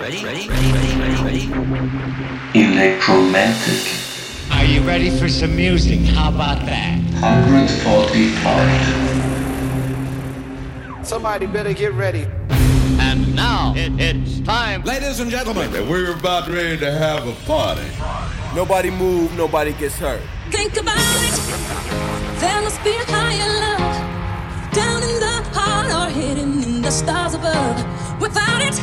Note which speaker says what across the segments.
Speaker 1: Ready, ready, ready, ready, ready, ready.
Speaker 2: Electromantic.
Speaker 3: Are you ready for some music? How about that?
Speaker 1: 145.
Speaker 4: Somebody better get ready.
Speaker 5: And now it, it's time,
Speaker 6: ladies and gentlemen.
Speaker 7: We're about ready to have a party.
Speaker 8: Nobody move, nobody gets hurt.
Speaker 9: Think about it. There must be a higher love down in the heart or hidden in the stars above. Without it,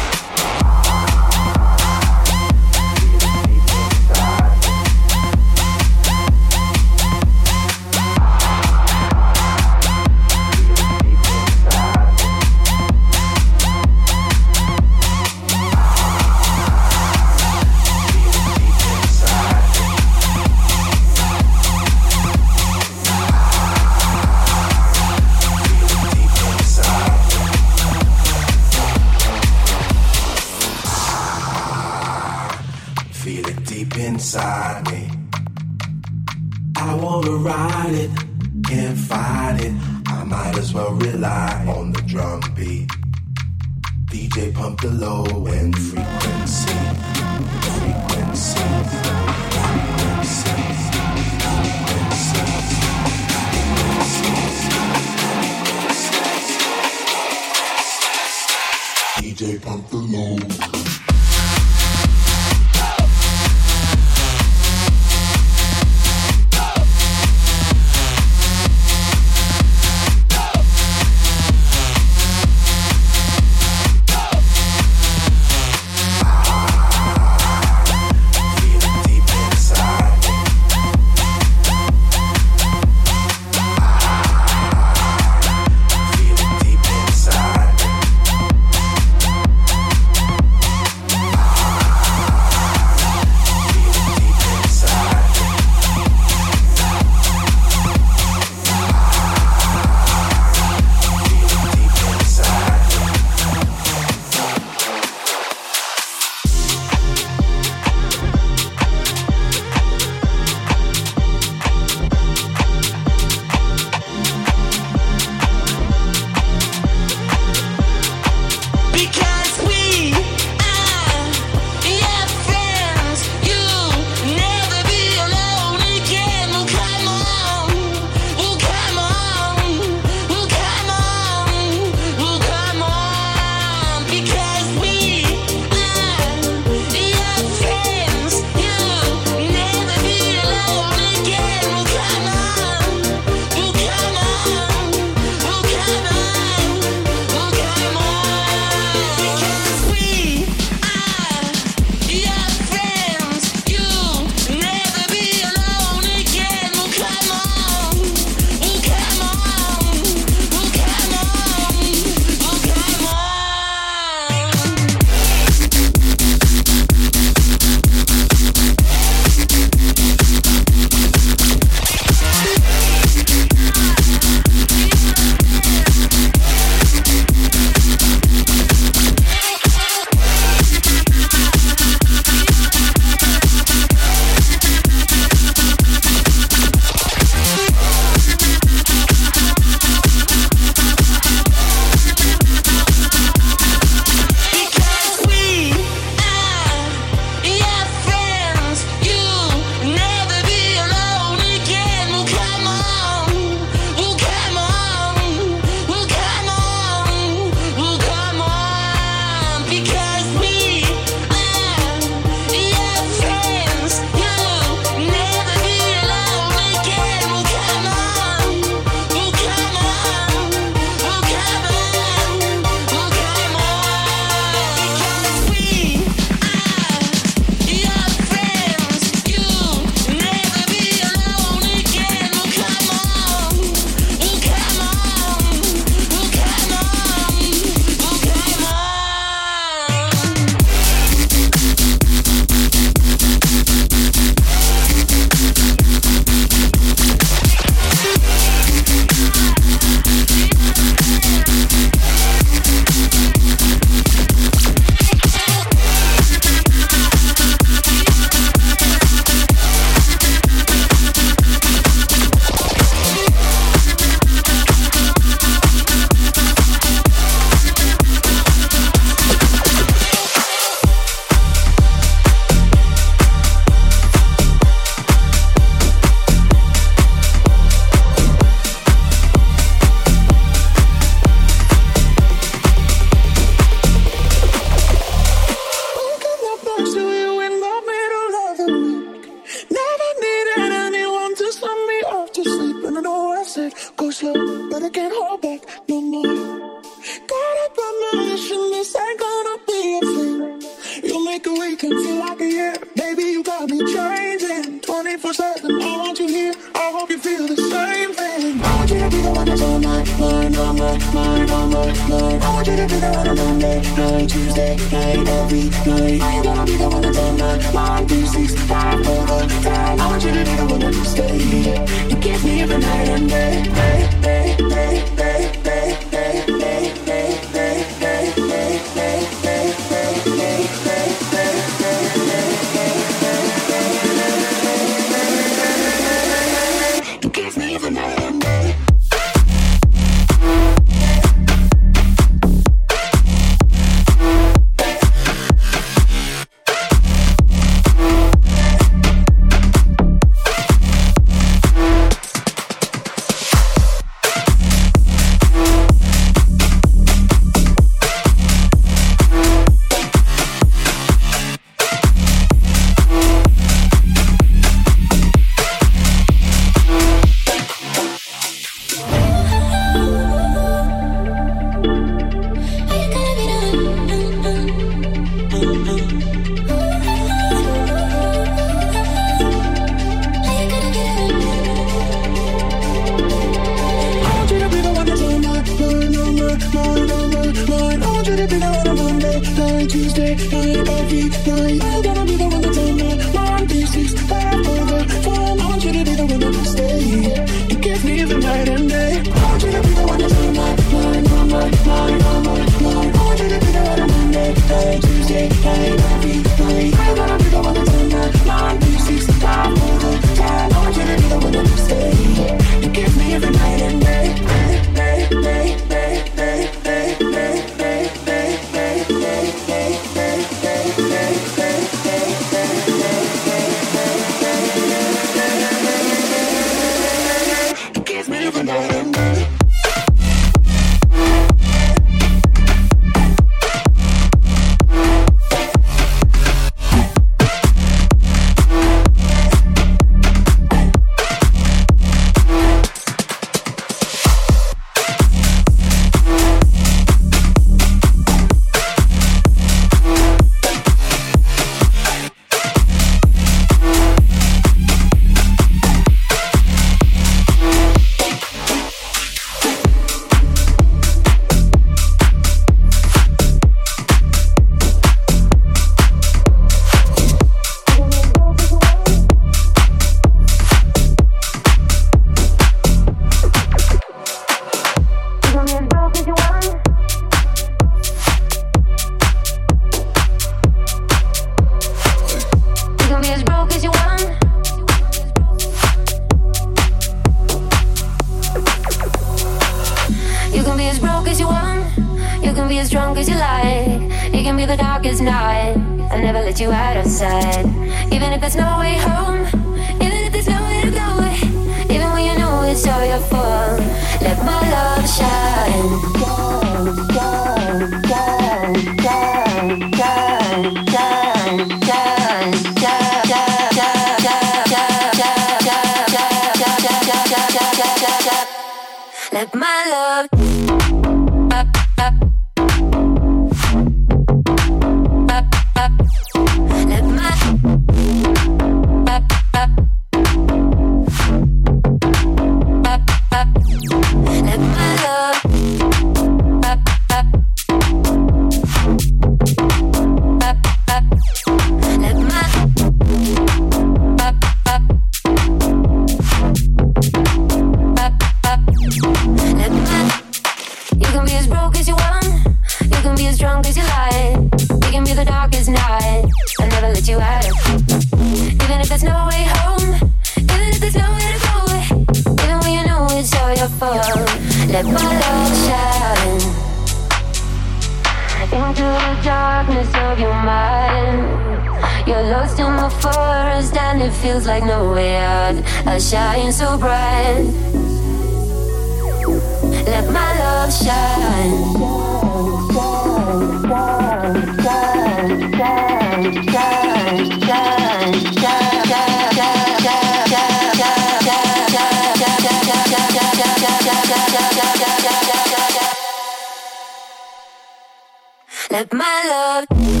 Speaker 10: say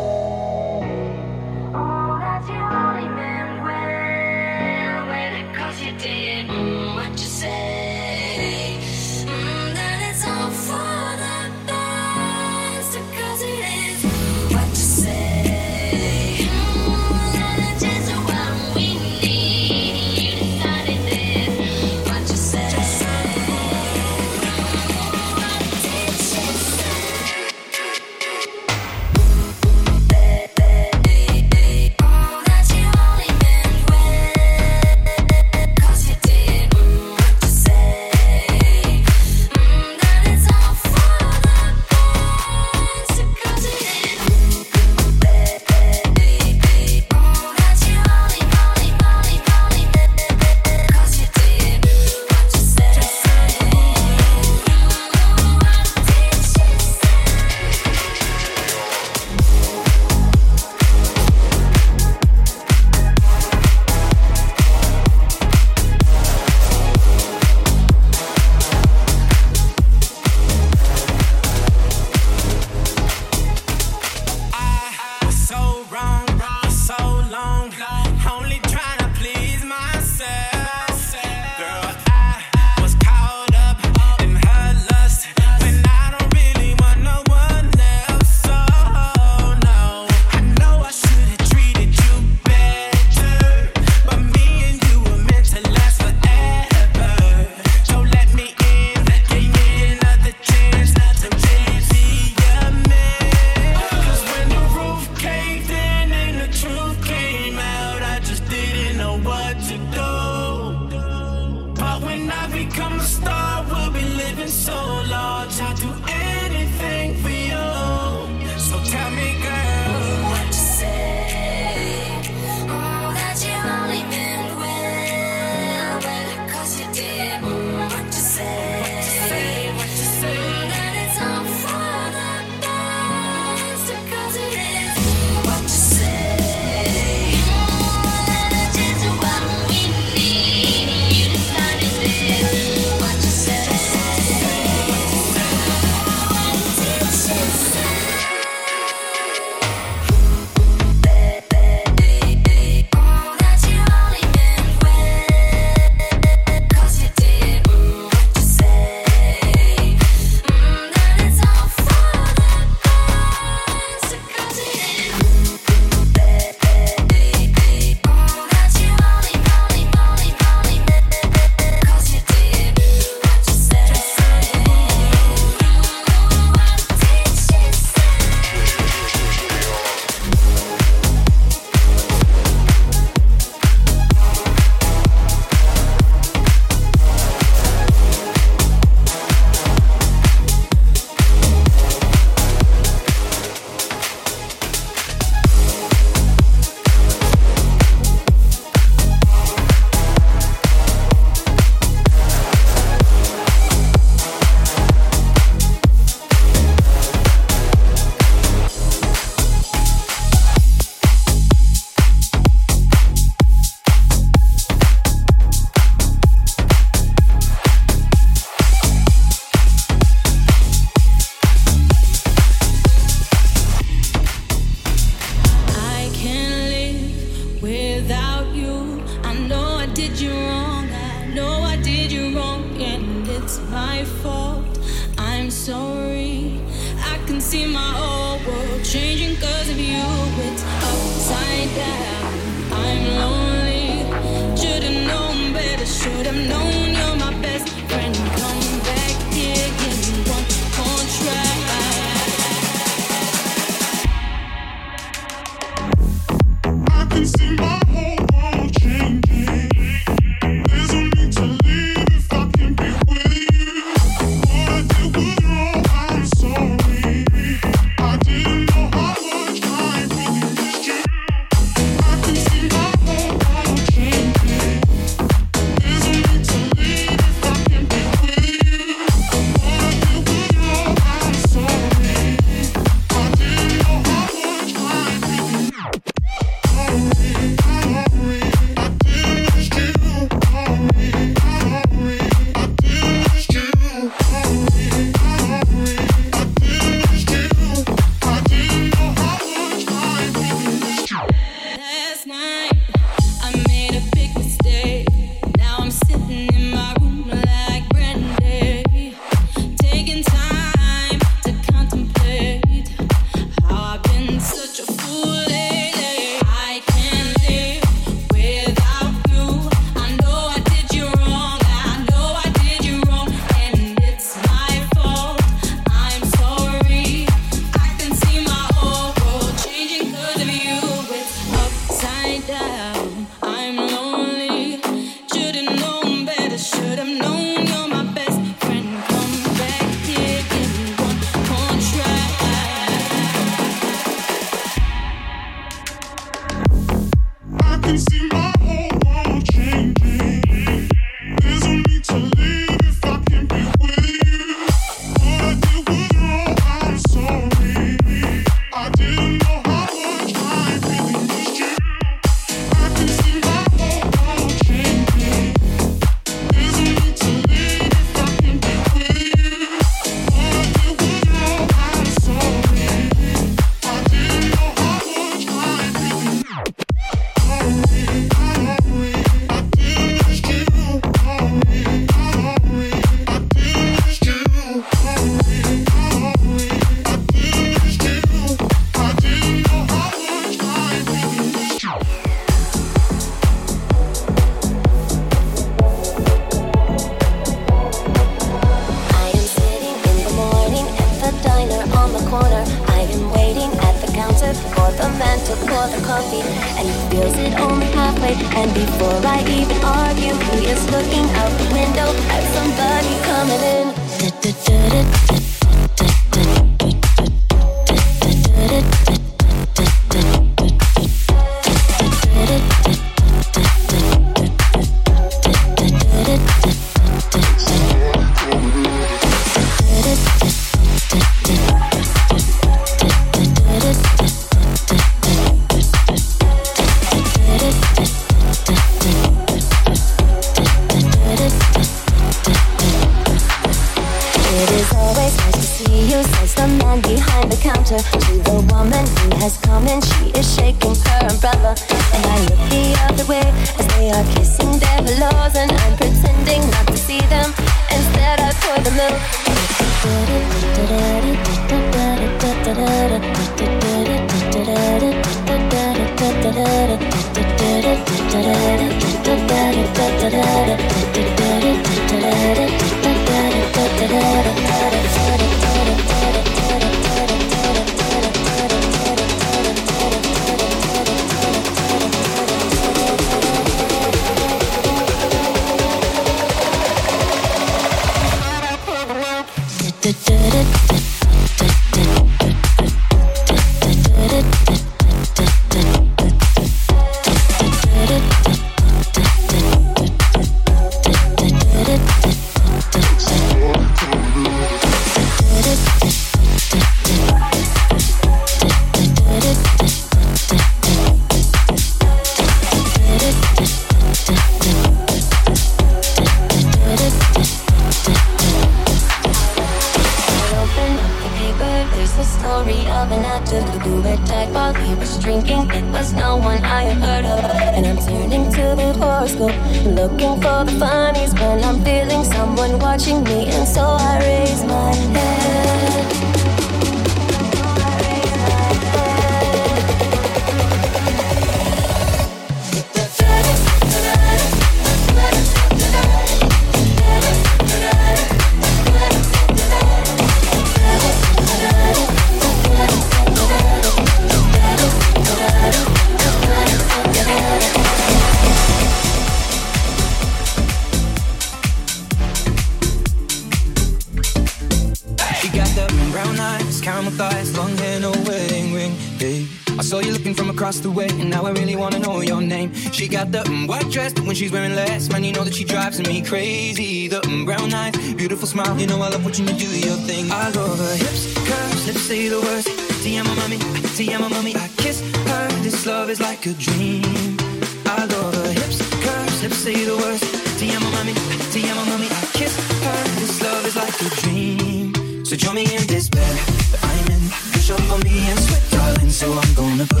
Speaker 11: me
Speaker 12: sweat, darling. So I'm gonna put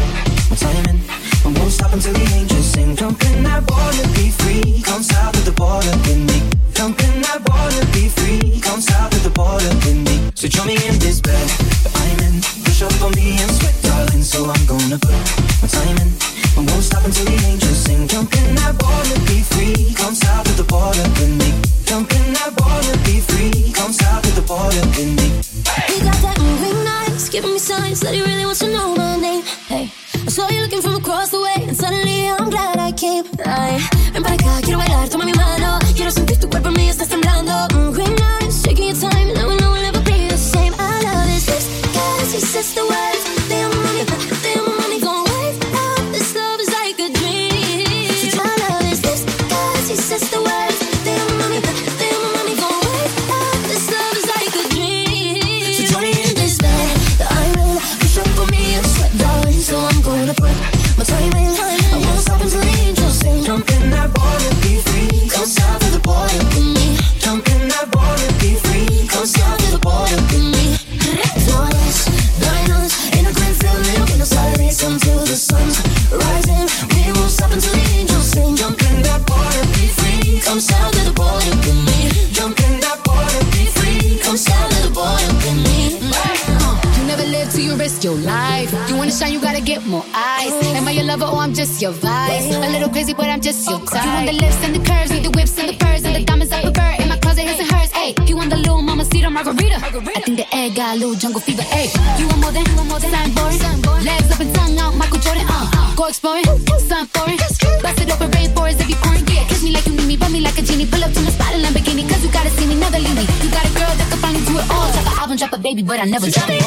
Speaker 12: my
Speaker 11: time in. I won't stop until the
Speaker 13: I never
Speaker 12: stop.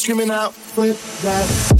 Speaker 14: Screaming out, flip that.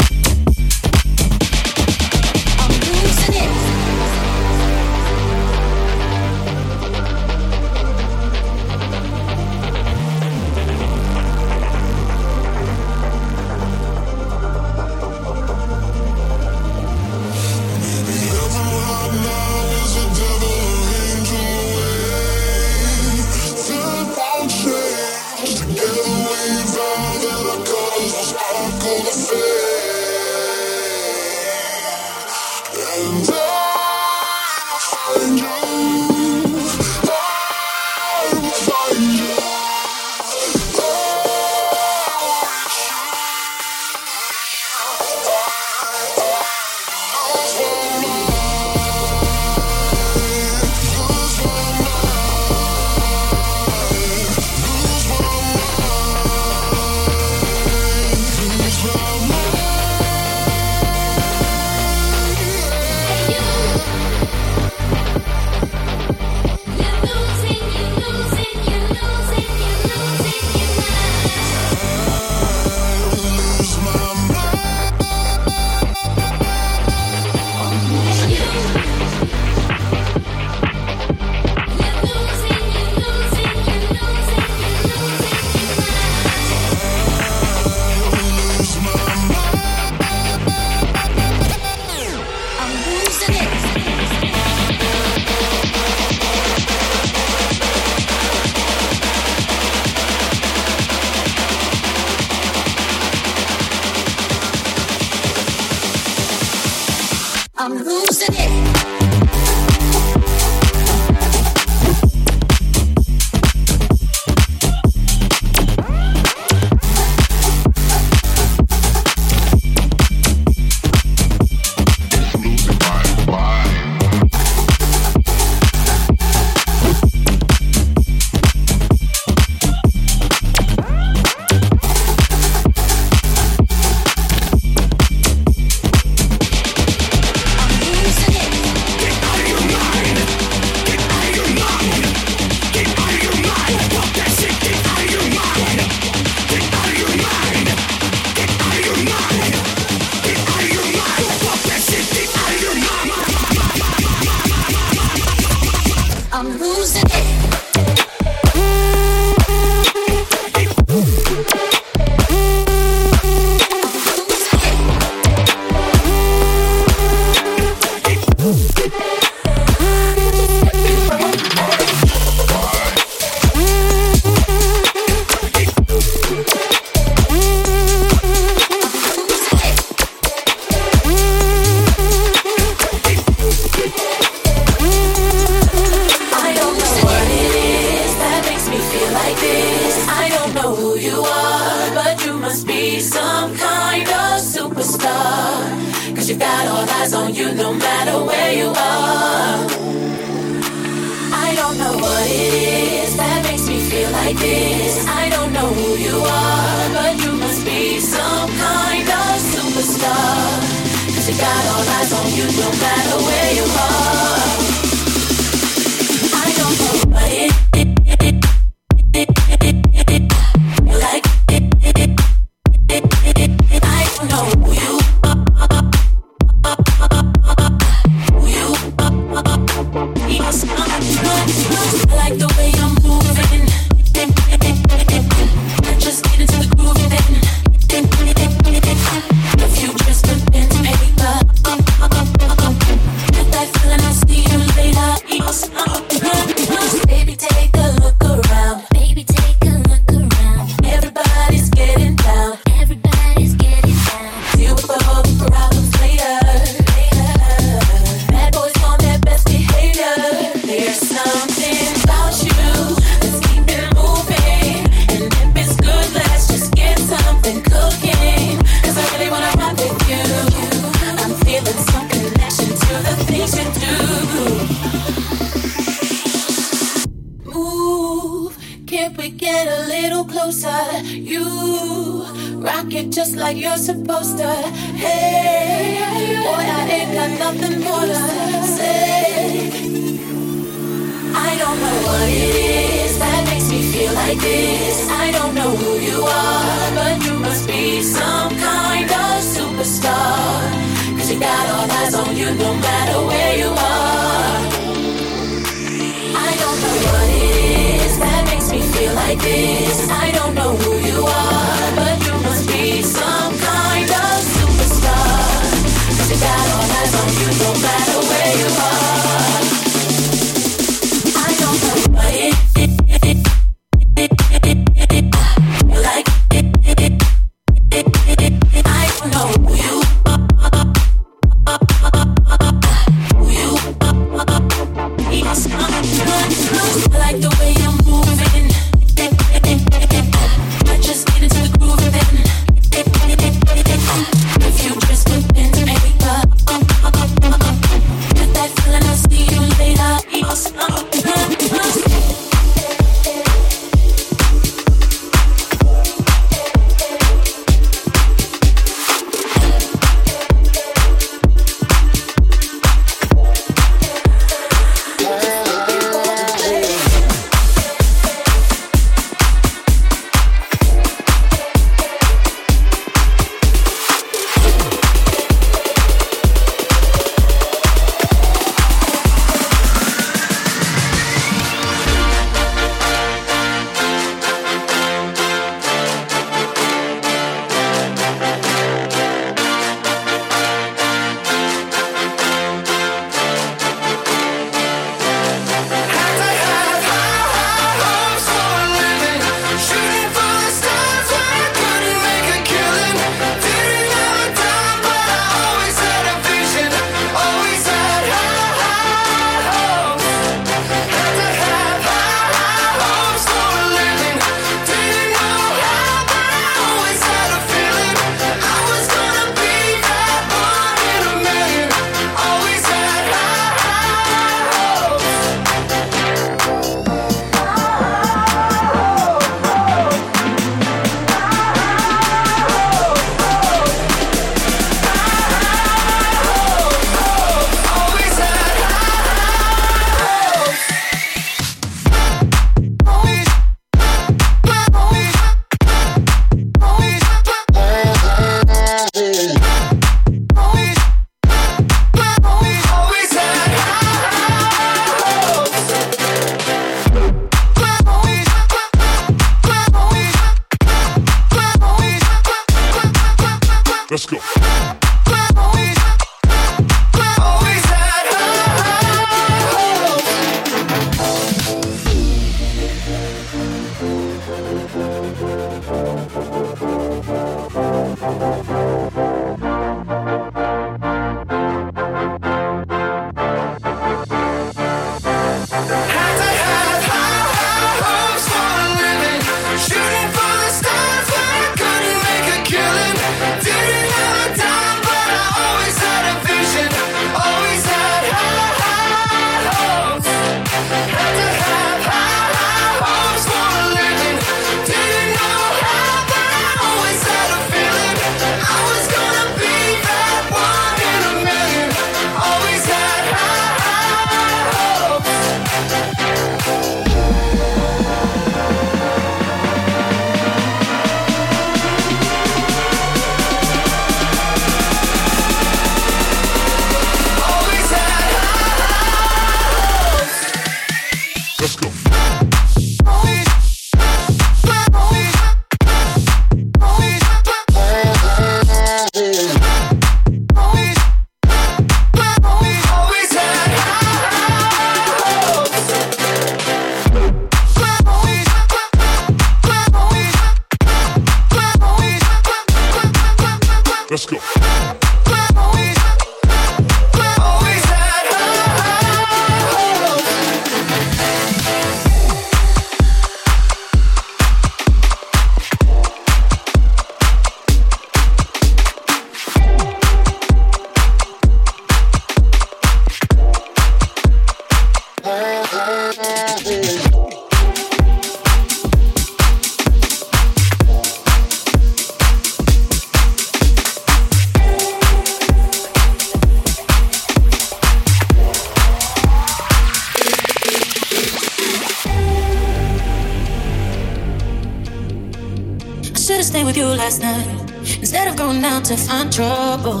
Speaker 10: trouble.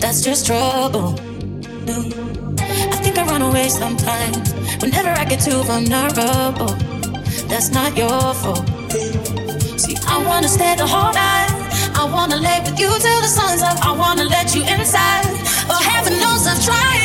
Speaker 10: That's just trouble. I think I run away sometimes. Whenever I get too vulnerable, that's not your fault. See, I wanna stay the whole night. I wanna lay with you till the sun's up. I wanna let you inside. Oh, heaven knows I've tried.